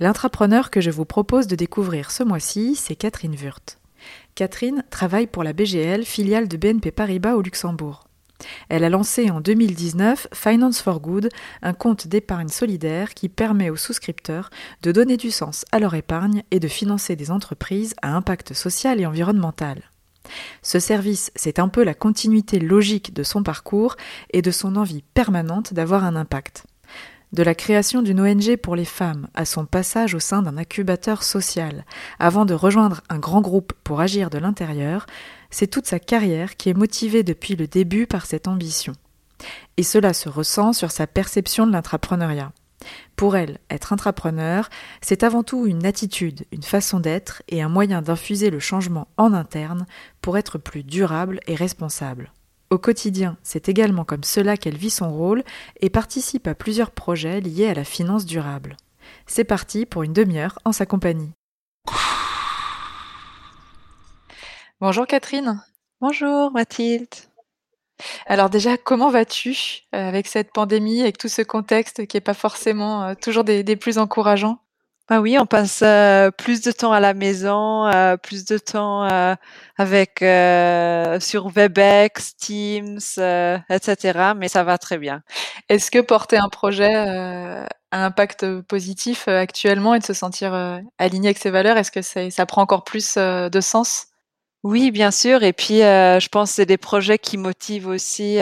L'intrapreneur que je vous propose de découvrir ce mois-ci, c'est Catherine Wurt. Catherine travaille pour la BGL, filiale de BNP Paribas au Luxembourg. Elle a lancé en 2019 Finance for Good, un compte d'épargne solidaire qui permet aux souscripteurs de donner du sens à leur épargne et de financer des entreprises à impact social et environnemental. Ce service, c'est un peu la continuité logique de son parcours et de son envie permanente d'avoir un impact. De la création d'une ONG pour les femmes à son passage au sein d'un incubateur social, avant de rejoindre un grand groupe pour agir de l'intérieur, c'est toute sa carrière qui est motivée depuis le début par cette ambition. Et cela se ressent sur sa perception de l'intrapreneuriat. Pour elle, être intrapreneur, c'est avant tout une attitude, une façon d'être et un moyen d'infuser le changement en interne pour être plus durable et responsable. Au quotidien, c'est également comme cela qu'elle vit son rôle et participe à plusieurs projets liés à la finance durable. C'est parti pour une demi-heure en sa compagnie. Bonjour Catherine. Bonjour Mathilde. Alors déjà, comment vas-tu euh, avec cette pandémie, avec tout ce contexte qui n'est pas forcément euh, toujours des, des plus encourageants? Bah oui, on passe euh, plus de temps à la maison, euh, plus de temps euh, avec sur Webex, Teams, etc. Mais ça va très bien. Est-ce que porter un projet a un impact positif actuellement et de se sentir aligné avec ses valeurs, est-ce que ça prend encore plus de sens? Oui, bien sûr. Et puis, je pense que c'est des projets qui motivent aussi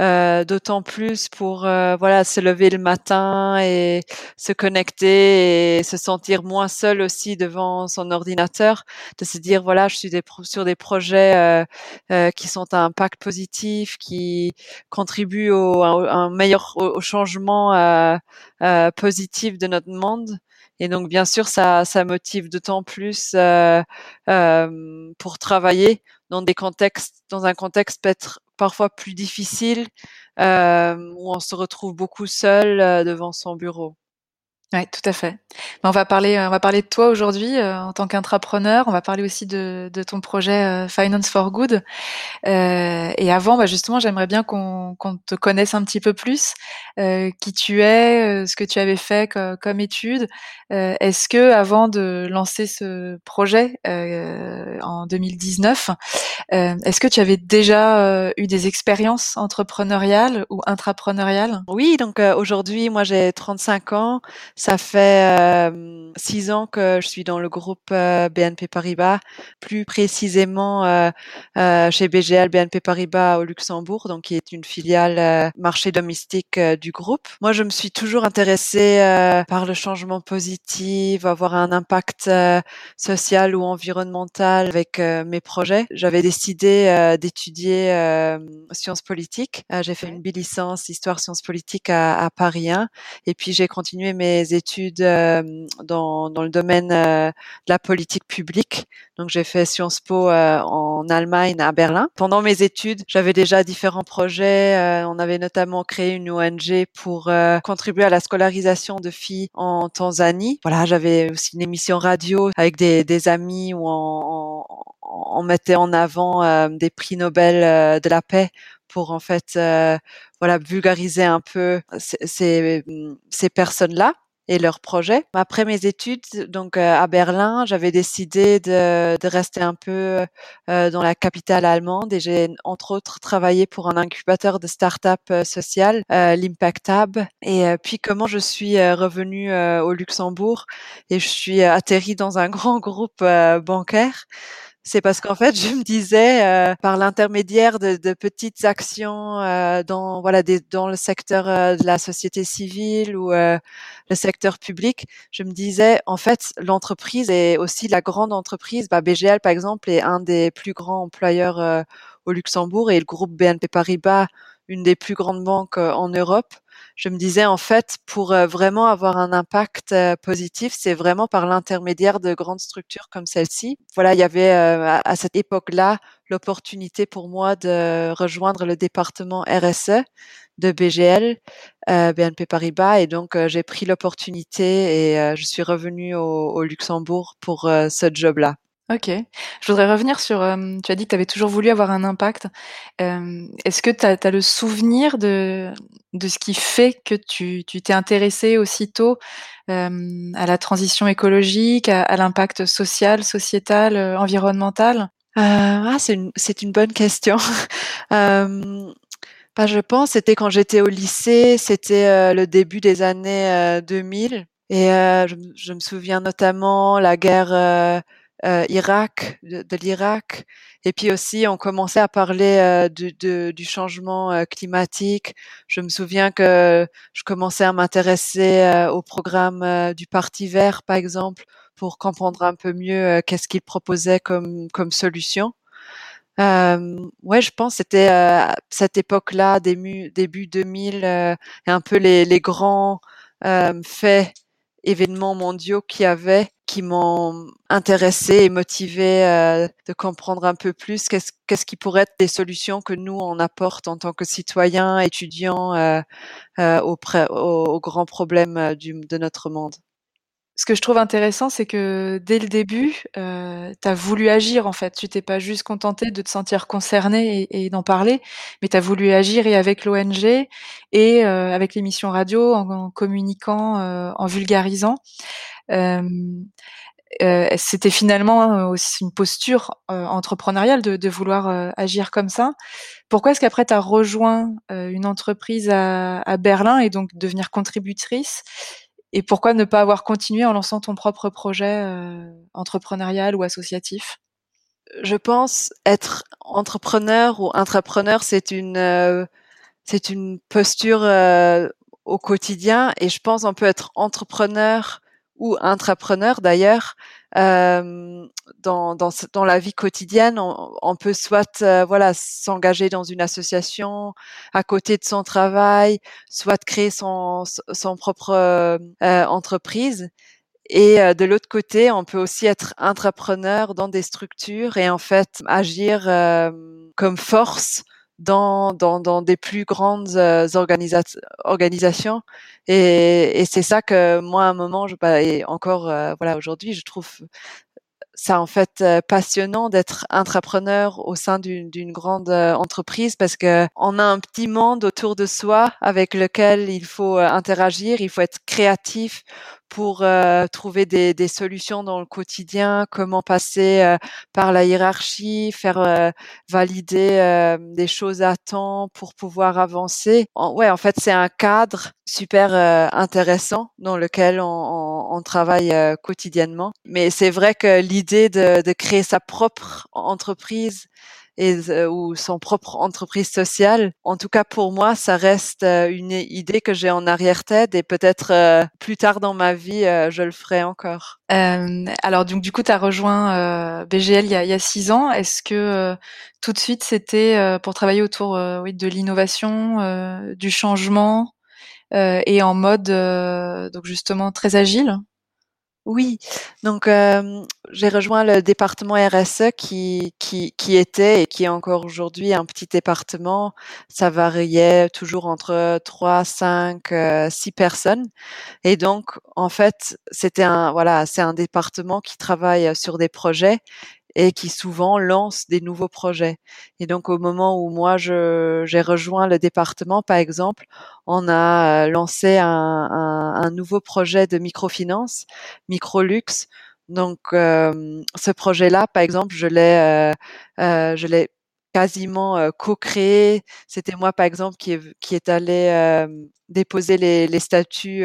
euh, d'autant plus pour euh, voilà se lever le matin et se connecter et se sentir moins seul aussi devant son ordinateur, de se dire voilà je suis sur des projets euh, qui sont à impact positif, qui contribuent au, un meilleur au, changement positif de notre monde. Et donc, bien sûr, ça, motive d'autant plus euh, pour travailler dans des contextes, dans un contexte peut-être parfois plus difficile, euh, où on se retrouve beaucoup seul euh, devant son bureau. Oui, tout à fait. On va parler, on va parler de toi aujourd'hui euh, en tant qu'intrapreneur. On va parler aussi de, de ton projet euh, Finance for Good. Euh, et avant, bah justement, j'aimerais bien qu'on te connaisse un petit peu plus, euh, qui tu es, ce que tu avais fait comme, comme étude. Est-ce que avant de lancer ce projet en 2019, est-ce que tu avais déjà eu des expériences entrepreneuriales ou intrapreneuriales? Oui, donc aujourd'hui, moi j'ai 35 ans. Ça fait euh, six ans que je suis dans le groupe euh, BNP Paribas, plus précisément euh, chez BGL BNP Paribas au Luxembourg, donc qui est une filiale marché domestique du groupe. Moi, je me suis toujours intéressée par le changement positif, avoir un impact social ou environnemental avec mes projets. J'avais décidé d'étudier sciences politiques. j'ai fait une bilicence histoire sciences politiques à, à Paris 1, et puis j'ai continué mes études dans, dans, le domaine de la politique publique. Donc j'ai fait Sciences Po en Allemagne à Berlin. Pendant mes études, j'avais déjà différents projets. on avait notamment créé une ONG pour contribuer à la scolarisation de filles en Tanzanie. Voilà, j'avais aussi une émission radio avec des, des amis où on, mettait en avant des prix Nobel de la paix pour en fait voilà vulgariser un peu ces, ces personnes-là et leurs projets. Après mes études, donc euh, à Berlin, j'avais décidé de, de, rester un peu euh, dans la capitale allemande et j'ai entre autres travaillé pour un incubateur de start-up euh, social, euh, l'Impact Hub. Et puis comment je suis revenue au Luxembourg et je suis atterrie dans un grand groupe bancaire c'est parce qu'en fait, je me disais, euh, par l'intermédiaire de, de, petites actions euh, dans voilà des, dans le secteur euh, de la société civile ou le secteur public, je me disais, en fait, l'entreprise est aussi la grande entreprise. Bah, BGL, par exemple, est un des plus grands employeurs au Luxembourg et le groupe BNP Paribas, une des plus grandes banques en Europe. Je me disais en fait, pour vraiment avoir un impact positif, c'est vraiment par l'intermédiaire de grandes structures comme celle-ci. Voilà, il y avait à cette époque-là l'opportunité pour moi de rejoindre le département RSE de BGL, euh, BNP Paribas, et donc euh, j'ai pris l'opportunité et euh, je suis revenue au, Luxembourg pour euh, ce job-là. Ok. Je voudrais revenir sur, tu as dit que tu avais toujours voulu avoir un impact. Est-ce que tu as, le souvenir de, de ce qui fait que tu t'es intéressé aussitôt à la transition écologique, à, l'impact social, sociétal, environnemental? Ah, c'est une, une bonne question. Bah, je pense, c'était quand j'étais au lycée, c'était euh, le début des années 2000. Euh, et euh, je, je, me souviens notamment la guerre Irak, de, de l'Irak. Et puis aussi, on commençait à parler du, de, du changement climatique. Je me souviens que je commençais à m'intéresser au programme du Parti vert, par exemple, pour comprendre un peu mieux qu'est-ce qu'il proposait comme, comme solution. Euh, ouais, je pense c'était euh, cette époque-là, début, début 2000, euh, et un peu les, les grands euh, faits, événements mondiaux qui avaient, qui m'ont intéressé et motivé euh, de comprendre un peu plus qu'est-ce qu'est-ce qui pourrait être des solutions que nous on apporte en tant que citoyens, étudiants auprès, aux, aux, grands problèmes du, de notre monde ce que je trouve intéressant, c'est que dès le début, heu, tu as voulu agir en fait. Tu t'es pas juste contenté de te sentir concerné et et d'en parler, mais tu as voulu agir et avec l'ONG et heu, avec l'émission radio, en en communiquant, heu, en vulgarisant. Hem, heu, c'était finalement, aussi une posture, heu, entrepreneuriale de de vouloir, agir comme ça. Pourquoi est-ce qu'après tu as rejoint, une entreprise à à Berlin et donc devenir contributrice? Et pourquoi ne pas avoir continué en lançant ton propre projet euh, entrepreneurial ou associatif? Je pense être entrepreneur ou intrapreneur, c'est une euh, c'est une posture euh, au quotidien. Et je pense on peut être entrepreneur ou intrapreneur d'ailleurs euh, dans, dans, dans la vie quotidienne, on, on peut soit euh, voilà s'engager dans une association à côté de son travail, soit créer son, son propre euh, entreprise. Et euh, de l'autre côté, on peut aussi être intrapreneur dans des structures et en fait agir euh, comme force dans, dans, dans des plus grandes euh, organisations. Et, et c'est ça que moi, à un moment, je, bah, et encore, euh, voilà, aujourd'hui, je trouve ça en fait euh, passionnant d'être entrepreneur au sein d'une grande entreprise parce que on a un petit monde autour de soi avec lequel il faut interagir, il faut être créatif pour euh, trouver des, des, solutions dans le quotidien, comment passer euh, par la hiérarchie, faire euh, valider des choses à temps pour pouvoir avancer. En, ouais, en fait, c'est un cadre super intéressant dans lequel on, on, on travaille quotidiennement. Mais c'est vrai que l'idée de, de créer sa propre entreprise euh, ou son propre entreprise sociale. En tout cas, pour moi, ça reste euh, une idée que j'ai en arrière-tête et peut-être euh, plus tard dans ma vie, je le ferai encore. Alors, donc, du coup, tu as rejoint BGL il y, a, six ans. Est-ce que tout de suite, c'était pour travailler autour de l'innovation, du changement et en mode donc justement très agile? Oui, donc euh, j'ai rejoint le département RSE qui, qui, qui était et qui est encore aujourd'hui un petit département. Ça variait toujours entre 3, 5, euh, 6 personnes. Et donc, en fait, c'était un, voilà, c'est un département qui travaille sur des projets et qui souvent lance des nouveaux projets. Et donc au moment où moi j'ai rejoint le département, par exemple, on a euh, lancé un, un, un nouveau projet de microfinance, Microlux. Donc euh, ce projet-là, par exemple, je l'ai, euh, euh je l'ai quasiment euh, co-créé. C'était moi, par exemple, qui est, qui est allé euh, déposer les, les statuts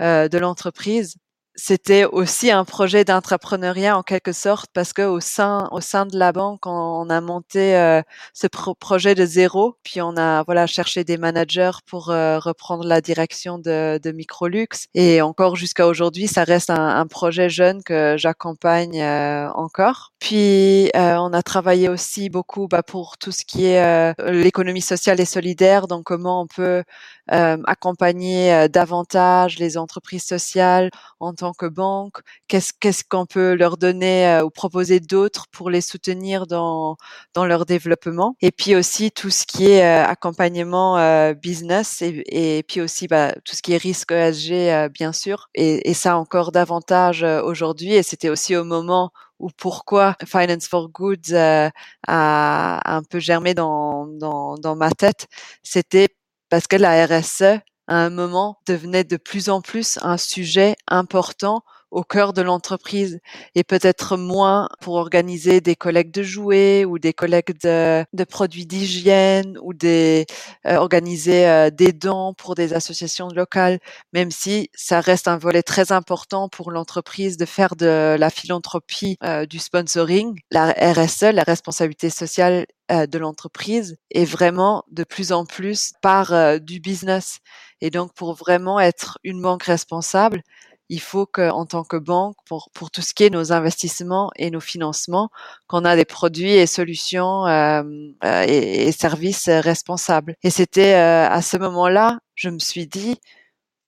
de l'entreprise c'était aussi un projet d'entrepreneuriat en quelque sorte parce que au sein au sein de la banque on, a monté euh, ce projet de zéro puis on a voilà cherché des managers pour euh, reprendre la direction de, de Microlux. Et encore jusqu'à aujourd'hui ça reste un, un, projet jeune que j'accompagne euh, encore. Puis on a travaillé aussi beaucoup bah, pour tout ce qui est l'économie sociale et solidaire donc comment on peut accompagner davantage les entreprises sociales en tant que banque? Qu'est-ce qu'on peut leur donner ou proposer d'autres pour les soutenir dans dans leur développement? Et puis aussi tout ce qui est accompagnement business et, et puis aussi bah, tout ce qui est risque ESG bien sûr. Et, et ça encore davantage aujourd'hui. Et c'était aussi au moment ou pourquoi Finance for Good euh, a, un peu germé dans, dans, dans ma tête, c'était parce que la RSE, à un moment, devenait de plus en plus un sujet important au cœur de l'entreprise et peut-être moins pour organiser des collectes de jouets ou des collectes de, de produits d'hygiène ou des euh, organiser euh, des dons pour des associations locales, même si ça reste un volet très important pour l'entreprise de faire de la philanthropie, euh, du sponsoring. La RSE, la responsabilité sociale de l'entreprise est vraiment de plus en plus par du business. Et donc, pour vraiment être une banque responsable, il faut qu'en tant que banque, pour, pour tout ce qui est nos investissements et nos financements, qu'on a des produits et solutions euh, euh et, et, services responsables. Et c'était euh, à ce moment-là, je me suis dit,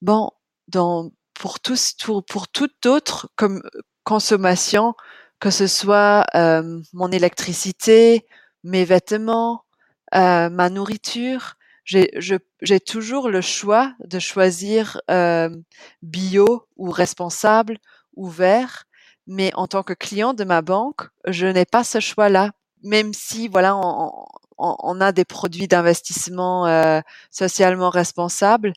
bon, dans, pour, tous, pour toute autre comme consommation, que ce soit euh, mon électricité, mes vêtements, ma nourriture, j'ai toujours le choix de choisir euh, bio ou responsable ou vert, mais en tant que client de ma banque, je n'ai pas ce choix-là. Même si voilà, on, on, on a des produits d'investissement euh, socialement responsables,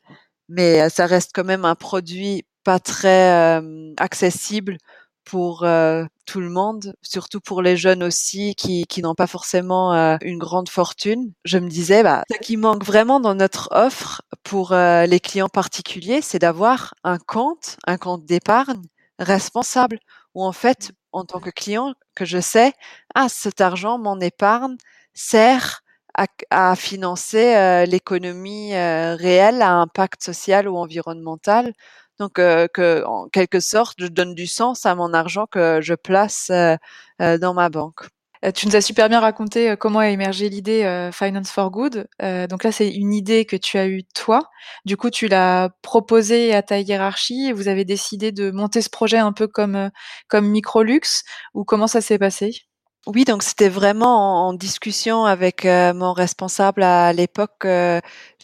mais ça reste quand même un produit pas très euh, accessible pour euh, tout le monde, surtout pour les jeunes aussi qui, qui n'ont pas forcément euh, une grande fortune. Je me disais, bah, ce qui manque vraiment dans notre offre pour euh, les clients particuliers, c'est d'avoir un compte, un compte d'épargne responsable, où en fait, en tant que client, que je sais, ah, cet argent, mon épargne, sert à, à financer l'économie réelle à impact social ou environnemental donc, euh, que, en quelque sorte, je donne du sens à mon argent que je place euh, euh, dans ma banque. Tu nous as super bien raconté comment a émergé l'idée Finance for Good. donc là, c'est une idée que tu as eue toi. Du coup, tu l'as proposée à ta hiérarchie et vous avez décidé de monter ce projet un peu comme comme Microlux ou comment ça s'est passé? Oui, donc c'était vraiment en, discussion avec mon responsable à l'époque.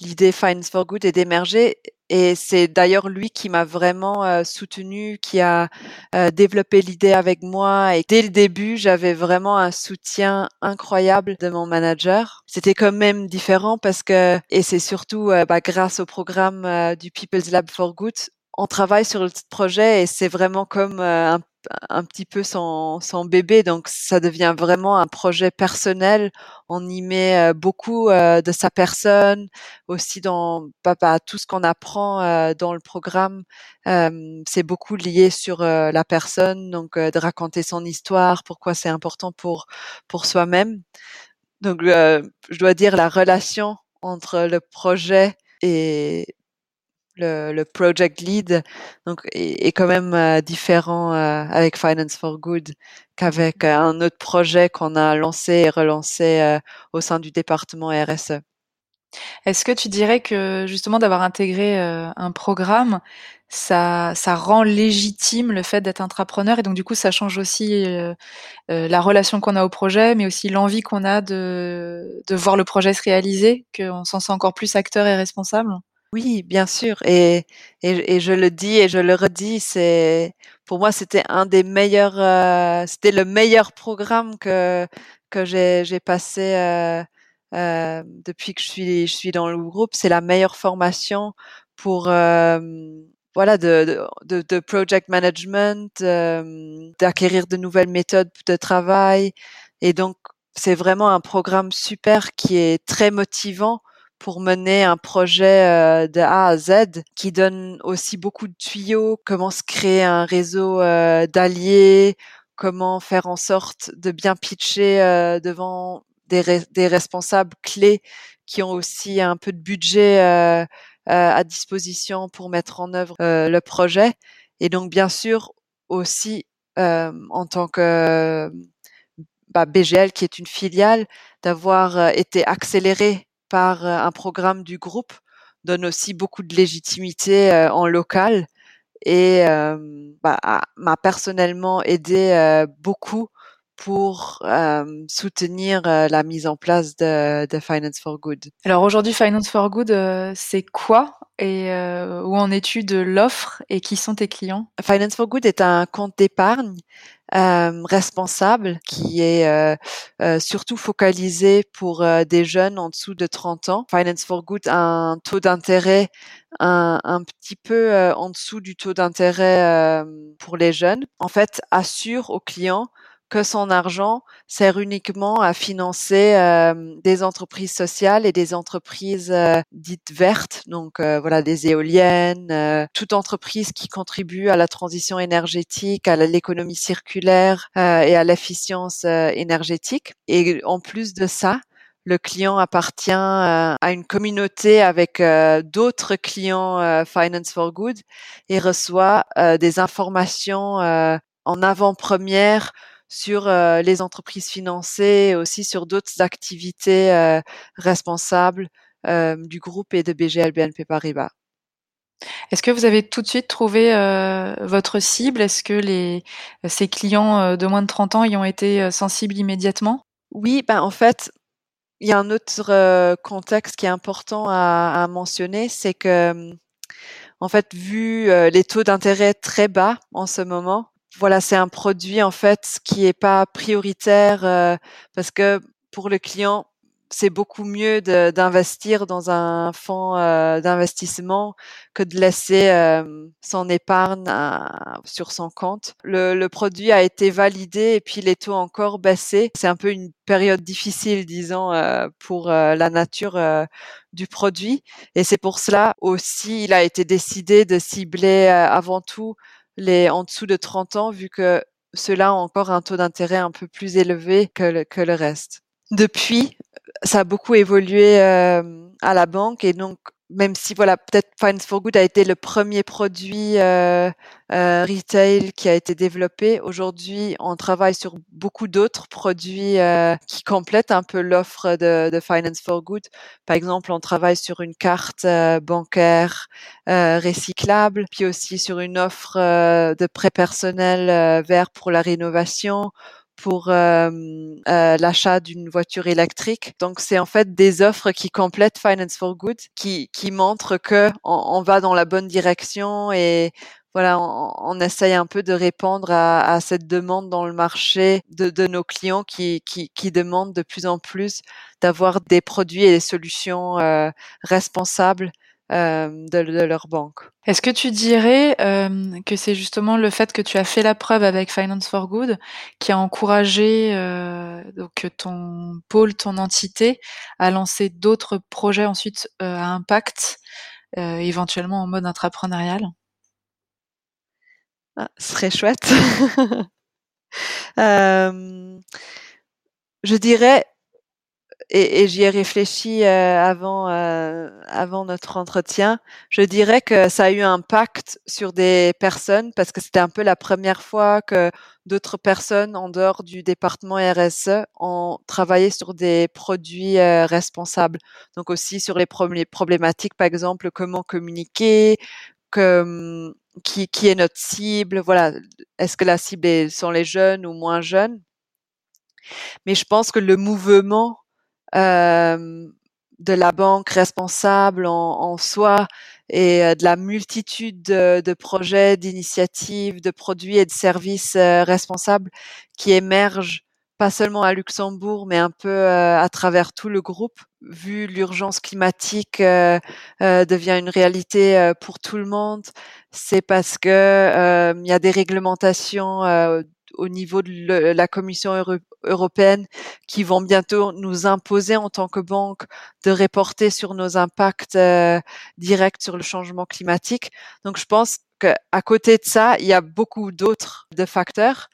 L'idée Finance for Good est d'émerger et c'est d'ailleurs lui qui m'a vraiment euh, soutenu, qui a euh, développé l'idée avec moi. Et dès le début, j'avais vraiment un soutien incroyable de mon manager. C'était quand même différent parce que, et c'est surtout euh, bah, grâce au programme du People's Lab for Good, on travaille sur le projet et c'est vraiment comme un un petit peu son, son bébé, donc ça devient vraiment un projet personnel. On y met euh, beaucoup euh, de sa personne, aussi dans papa tout ce qu'on apprend euh, dans le programme. c'est beaucoup lié sur la personne, donc de raconter son histoire, pourquoi c'est important pour pour soi-même. Donc je dois dire la relation entre le projet et le, le, project lead donc est, quand même euh, différent euh, avec Finance for Good qu'avec euh, un autre projet qu'on a lancé et relancé au sein du département RSE. Est-ce que tu dirais que justement d'avoir intégré un programme, ça, ça rend légitime le fait d'être entrepreneur et donc du coup ça change aussi la relation qu'on a au projet, mais aussi l'envie qu'on a de, de voir le projet se réaliser, qu'on s'en sent encore plus acteur et responsable? Oui, bien sûr et et et je le dis et je le redis, c'est pour moi, c'était un des meilleurs, heu, c'était le meilleur programme que que j'ai passé, heu heu, depuis que je suis je suis dans le groupe. C'est la meilleure formation pour, voilà, de de de project management, d'acquérir de nouvelles méthodes de travail et donc c'est vraiment un programme super qui est très motivant pour mener un projet euh, de A à Z qui donne aussi beaucoup de tuyaux, comment se créer un réseau euh, d'alliés, comment faire en sorte de bien pitcher euh, devant des, des, responsables clés qui ont aussi un peu de budget à disposition pour mettre en œuvre le projet. Et donc, bien sûr, aussi en tant que bah, BGL, qui est une filiale, d'avoir été accéléré par un programme du groupe donne aussi beaucoup de légitimité en local et bah, m'a personnellement aidé beaucoup pour soutenir la mise en place de, de, Finance for Good. Alors aujourd'hui, Finance for Good, c'est quoi et où en es-tu de l'offre et qui sont tes clients? Finance for Good est un compte d'épargne euh, responsable qui est euh, euh, surtout focalisé pour des jeunes en dessous de 30 ans. Finance for Good a un taux d'intérêt un, un, petit peu en dessous du taux d'intérêt pour les jeunes. En fait, assure aux clients que son argent sert uniquement à financer euh, des entreprises sociales et des entreprises euh, dites vertes, donc euh, voilà des éoliennes, toute entreprise qui contribue à la transition énergétique, à l'économie circulaire et à l'efficience énergétique. Et en plus de ça, le client appartient à une communauté avec d'autres clients Finance for Good et reçoit des informations en avant-première sur euh, les entreprises financées et aussi sur d'autres activités euh, responsables euh, du groupe et de BGL BNP Paribas. Est-ce que vous avez tout de suite trouvé votre cible? Est-ce que les, ces clients de moins de 30 ans y ont été sensibles immédiatement? Oui, ben en fait, il y a un autre contexte qui est important à, à mentionner, c'est que en fait, vu les taux d'intérêt très bas en ce moment, voilà, c'est un produit en fait qui est pas prioritaire euh, parce que pour le client, c'est beaucoup mieux d'investir dans un fonds euh, d'investissement que de laisser euh, son épargne sur son compte. Le, le, produit a été validé et puis les taux encore baissé. C'est un peu une période difficile, disons, pour la nature du produit. Et c'est pour cela aussi, il a été décidé de cibler avant tout les en dessous de 30 ans, vu que ceux-là ont encore un taux d'intérêt un peu plus élevé que le, que le reste. Depuis, ça a beaucoup évolué euh, à la banque et donc même si voilà peut-être Finance for Good a été le premier produit euh, euh, retail qui a été développé. Aujourd'hui, on travaille sur beaucoup d'autres produits euh, qui complètent un peu l'offre de, de, Finance for Good. Par exemple, on travaille sur une carte euh, bancaire recyclable, puis aussi sur une offre de prêt personnel vert pour la rénovation pour euh, euh, l'achat d'une voiture électrique. Donc c'est en fait des offres qui complètent Finance for Good, qui, qui montrent que on, va dans la bonne direction et voilà, on, on, essaye un peu de répondre à, à, cette demande dans le marché de, de nos clients qui, qui, qui, demandent de plus en plus d'avoir des produits et des solutions euh, responsables euh, de, leur banque. Est-ce que tu dirais euh, que c'est justement le fait que tu as fait la preuve avec Finance for Good qui a encouragé euh, donc ton pôle, ton entité à lancer d'autres projets ensuite à impact, éventuellement en mode intrapreneurial ah, Ce serait chouette. je dirais et, et j'y ai réfléchi euh, avant, euh, avant notre entretien. Je dirais que ça a eu un impact sur des personnes parce que c'était un peu la première fois que d'autres personnes en dehors du département RSE ont travaillé sur des produits euh, responsables. Donc aussi sur les problématiques, par exemple, comment communiquer, que, qui, qui est notre cible, voilà. Est-ce que la cible sont les jeunes ou moins jeunes? Mais je pense que le mouvement euh, de la banque responsable en, en soi et euh, de la multitude de, de projets, d'initiatives, de produits et de services euh, responsables qui émergent pas seulement à Luxembourg, mais un peu euh, à travers tout le groupe, vu l'urgence climatique devient une réalité pour tout le monde. C'est parce que il y a des réglementations au niveau de la Commission européenne qui vont bientôt nous imposer en tant que banque de reporter sur nos impacts euh, directs sur le changement climatique. Donc je pense qu'à côté de ça, il y a beaucoup d'autres de facteurs.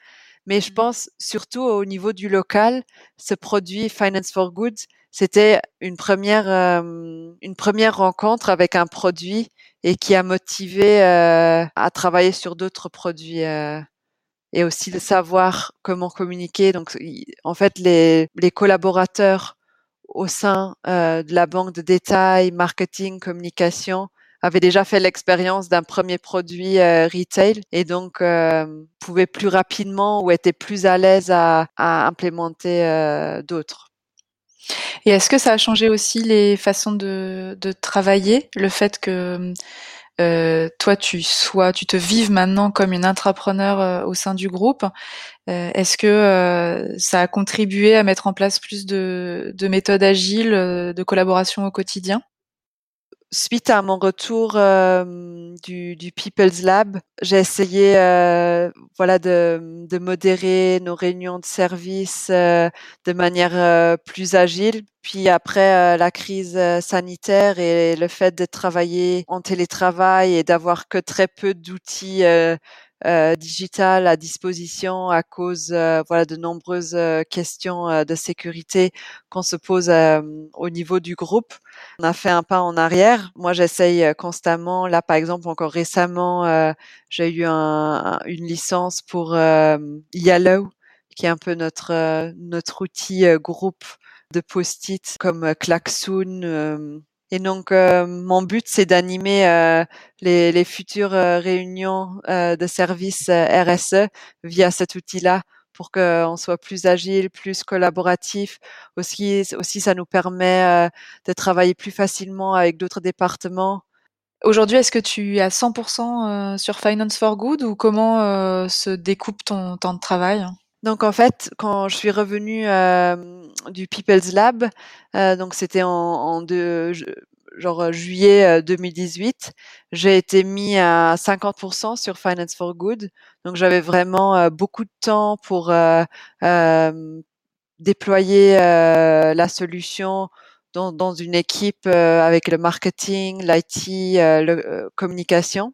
Mais je mmh. pense surtout au niveau du local, ce produit Finance for Good, c'était une première euh, une première rencontre avec un produit et qui a motivé euh, à travailler sur d'autres produits et aussi de savoir comment communiquer. Donc, en fait, les, les collaborateurs au sein de la banque de détail, marketing, communication avait déjà fait l'expérience d'un premier produit retail et donc pouvait plus rapidement ou était plus à l'aise à, à implémenter d'autres. Et est-ce que ça a changé aussi les façons de, de travailler, le fait que euh, toi tu sois, tu te vives maintenant comme une intrapreneur euh, au sein du groupe. Euh, est-ce que euh, ça a contribué à mettre en place plus de, de méthodes agiles, de collaboration au quotidien? Suite à mon retour euh, du, People's Lab, j'ai essayé euh, voilà de, de, modérer nos réunions de service euh, de manière plus agile. Puis après la crise sanitaire et le fait de travailler en télétravail et d'avoir que très peu d'outils euh, digital à disposition à cause euh, voilà de nombreuses euh, questions de sécurité qu'on se pose au niveau du groupe. On a fait un pas en arrière. Moi, j'essaye constamment. Là, par exemple, encore récemment, j'ai eu un, une licence pour Yellow, qui est un peu notre notre outil groupe de post-it comme Klaxoon et donc, euh, mon but, c'est d'animer euh, les, les, futures euh, réunions de services RSE via cet outil-là pour qu'on soit plus agile, plus collaboratif. Aussi, aussi ça nous permet de travailler plus facilement avec d'autres départements. Aujourd'hui, est-ce que tu es à 100% sur Finance for Good ou comment se découpe ton temps de travail? Donc en fait, quand je suis revenue euh, du People's Lab, euh, donc c'était en, en de, genre juillet 2018, j'ai été mis à 50% sur Finance for Good. Donc j'avais vraiment euh, beaucoup de temps pour déployer la solution dans, dans, une équipe avec le marketing, l'IT, la communication.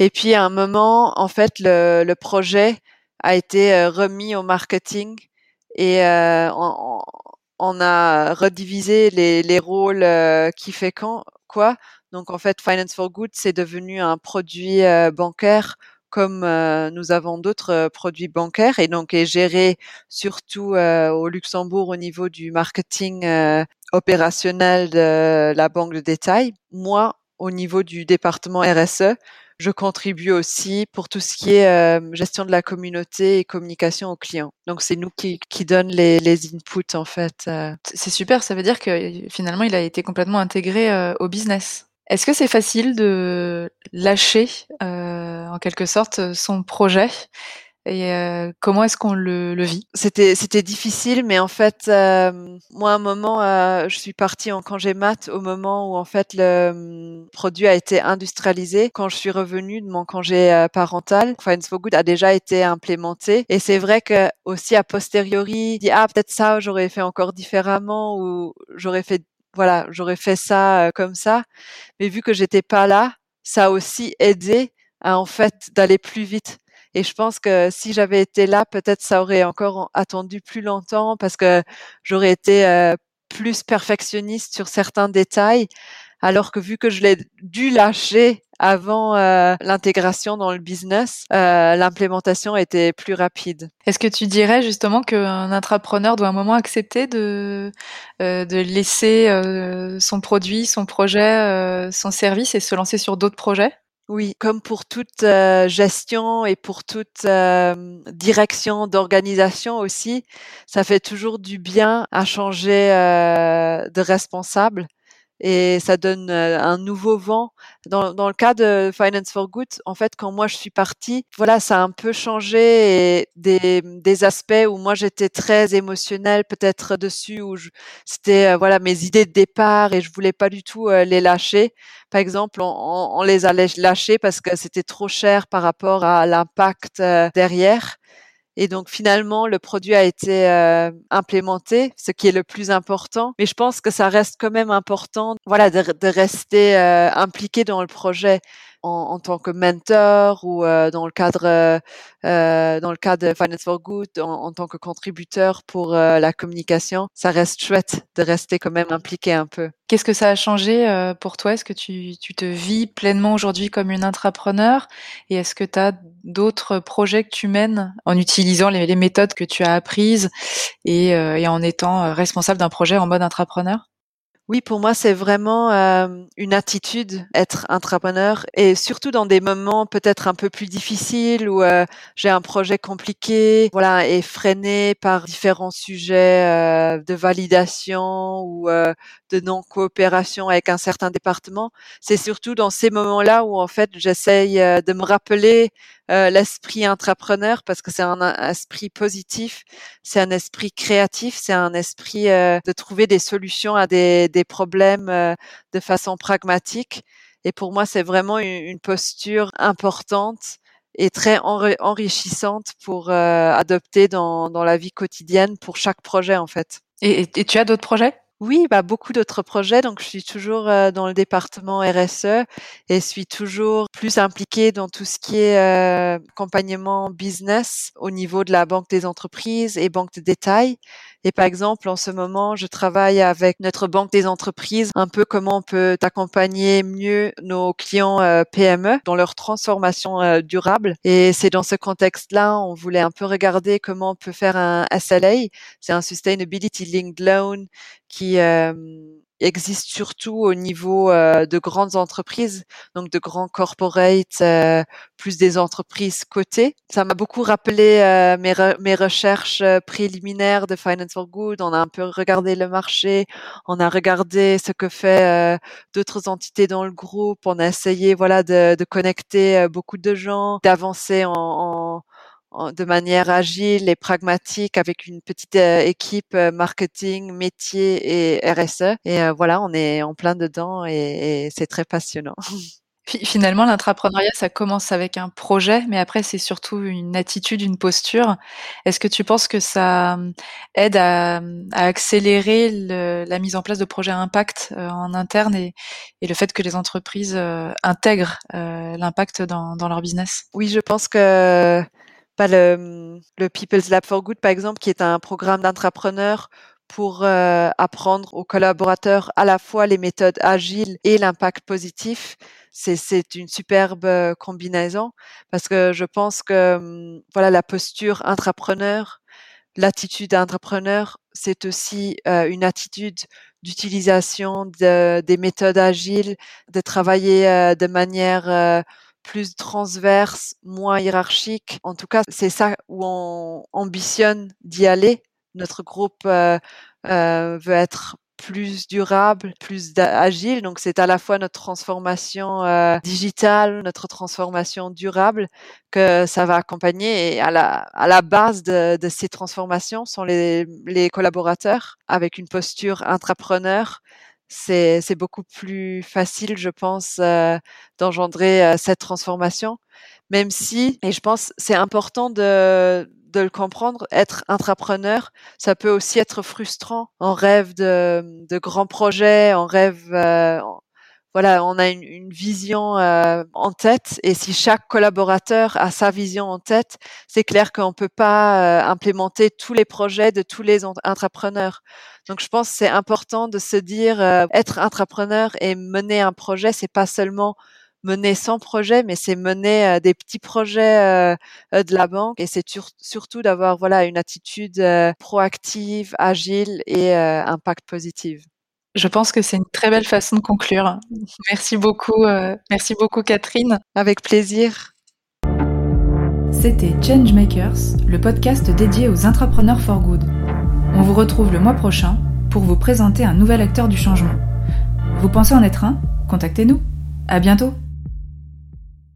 Et puis à un moment, en fait, le, le projet a été euh, remis au marketing et euh, on, on, a redivisé les, les rôles euh, qui fait quand, quoi. Donc en fait, Finance for Good, c'est devenu un produit bancaire comme nous avons d'autres produits bancaires et donc est géré surtout au Luxembourg au niveau du marketing opérationnel de la banque de détail. Moi, au niveau du département RSE, je contribue aussi pour tout ce qui est euh, gestion de la communauté et communication aux clients. Donc c'est nous qui, qui donne les, les inputs en fait. Euh. C'est super, ça veut dire que finalement il a été complètement intégré euh, au business. Est-ce que c'est facile de lâcher en quelque sorte son projet et euh, comment est-ce qu'on le, le, vit? C'était c'était difficile, mais en fait, euh, moi, à un moment, euh, je suis partie en congé mat au moment où en fait le hum, produit a été industrialisé. Quand je suis revenue de mon congé parental, Finance for Good a déjà été implémenté. Et c'est vrai que aussi a posteriori, dit ah peut-être ça j'aurais fait encore différemment ou j'aurais fait voilà j'aurais fait ça comme ça. Mais vu que j'étais pas là, ça a aussi aidé à en fait d'aller plus vite et je pense que si j'avais été là, peut-être ça aurait encore attendu plus longtemps parce que j'aurais été euh, plus perfectionniste sur certains détails. Alors que vu que je l'ai dû lâcher avant euh, l'intégration dans le business, euh, l'implémentation était plus rapide. Est-ce que tu dirais justement qu'un intrapreneur doit à un moment accepter de, de laisser son produit, son projet, son service et se lancer sur d'autres projets? Oui, comme pour toute euh, gestion et pour toute euh, direction d'organisation aussi, ça fait toujours du bien à changer euh, de responsable et ça donne euh, un nouveau vent. Dans, dans le cas de Finance for Good, en fait, quand moi je suis partie, voilà, ça a un peu changé des, des aspects où moi j'étais très émotionnelle peut-être dessus, où c'était euh, voilà mes idées de départ et je voulais pas du tout euh, les lâcher. Par exemple, on, on, les a lâchés parce que c'était trop cher par rapport à l'impact derrière. Et donc finalement, le produit a été euh, implémenté, ce qui est le plus important. Mais je pense que ça reste quand même important, voilà, de, de rester euh, impliqué dans le projet en, en tant que mentor ou euh, dans le cadre euh, dans le cadre de Finance for Good, en, en tant que contributeur pour la communication. Ça reste chouette de rester quand même impliqué un peu. Qu'est-ce que ça a changé pour toi? Est-ce que tu, tu te vis pleinement aujourd'hui comme une intrapreneur? Et est-ce que tu as d'autres projets que tu mènes en utilisant les, méthodes que tu as apprises et, et en étant responsable d'un projet en mode entrepreneur oui, pour moi, c'est vraiment euh, une attitude, être entrepreneur, et surtout dans des moments peut-être un peu plus difficiles où euh, j'ai un projet compliqué, voilà, et freiné par différents sujets euh, de validation ou de non-coopération avec un certain département. C'est surtout dans ces moments-là où en fait j'essaye de me rappeler l'esprit entrepreneur parce que c'est un, esprit positif, c'est un esprit créatif, c'est un esprit de trouver des solutions à des des problèmes euh, de façon pragmatique. Et pour moi, c'est vraiment une, posture importante et très enrichissante pour euh, adopter dans, dans la vie quotidienne pour chaque projet en fait. Et tu as d'autres projets? Oui, bah, beaucoup d'autres projets. Donc, je suis toujours dans le département RSE et suis toujours plus impliquée dans tout ce qui est euh, accompagnement business au niveau de la banque des entreprises et banque de détail. Et par exemple, en ce moment, je travaille avec notre banque des entreprises, un peu comment on peut accompagner mieux nos clients euh, PME dans leur transformation durable. Et c'est dans ce contexte-là, on voulait un peu regarder comment on peut faire un SLA, c'est un Sustainability Linked Loan qui euh, existe surtout au niveau euh, de grandes entreprises, donc de grands corporates, euh, plus des entreprises cotées. Ça m'a beaucoup rappelé mes, mes recherches préliminaires de Finance for Good. On a un peu regardé le marché, on a regardé ce que fait d'autres entités dans le groupe, on a essayé voilà de, de connecter beaucoup de gens, d'avancer en, en de manière agile et pragmatique avec une petite euh, équipe euh, marketing, métier et RSE. Et euh, voilà, on est en plein dedans et, c'est très passionnant. Finalement, l'entrepreneuriat, ça commence avec un projet, mais après, c'est surtout une attitude, une posture. Est-ce que tu penses que ça aide à, accélérer la mise en place de projets à impact en interne et, le fait que les entreprises intègrent l'impact dans, dans leur business? Oui, je pense que le, le People's Lab for Good, par exemple, qui est un programme d'entrepreneurs pour euh, apprendre aux collaborateurs à la fois les méthodes agiles et l'impact positif. C'est une superbe euh, combinaison parce que je pense que hum, voilà la posture entrepreneur, l'attitude entrepreneur, c'est aussi euh, une attitude d'utilisation de, des méthodes agiles, de travailler de manière plus transverse, moins hiérarchique. En tout cas, c'est ça où on ambitionne d'y aller. Notre groupe euh, euh, veut être plus durable, plus agile. Donc c'est à la fois notre transformation euh, digitale, notre transformation durable que ça va accompagner. Et à la, base de, de ces transformations sont les, les collaborateurs avec une posture intrapreneur c'est c'est beaucoup plus facile, je pense, euh, d'engendrer euh, cette transformation. Même si, et je pense, c'est important de de le comprendre, être entrepreneur, ça peut aussi être frustrant. On rêve de, de grands projets, on rêve, euh, voilà, on a une, une vision euh, en tête et si chaque collaborateur a sa vision en tête, c'est clair qu'on peut pas euh, implémenter tous les projets de tous les entrepreneurs. Donc je pense que c'est important de se dire euh, être entrepreneur et mener un projet, c'est pas seulement mener son projet, mais c'est mener des petits projets de la banque et c'est surtout d'avoir voilà une attitude proactive, agile et impact positif. Je pense que c'est une très belle façon de conclure. Merci beaucoup, euh, merci beaucoup Catherine. Avec plaisir. C'était Changemakers, le podcast dédié aux entrepreneurs for good. On vous retrouve le mois prochain pour vous présenter un nouvel acteur du changement. Vous pensez en être un? Contactez-nous. À bientôt.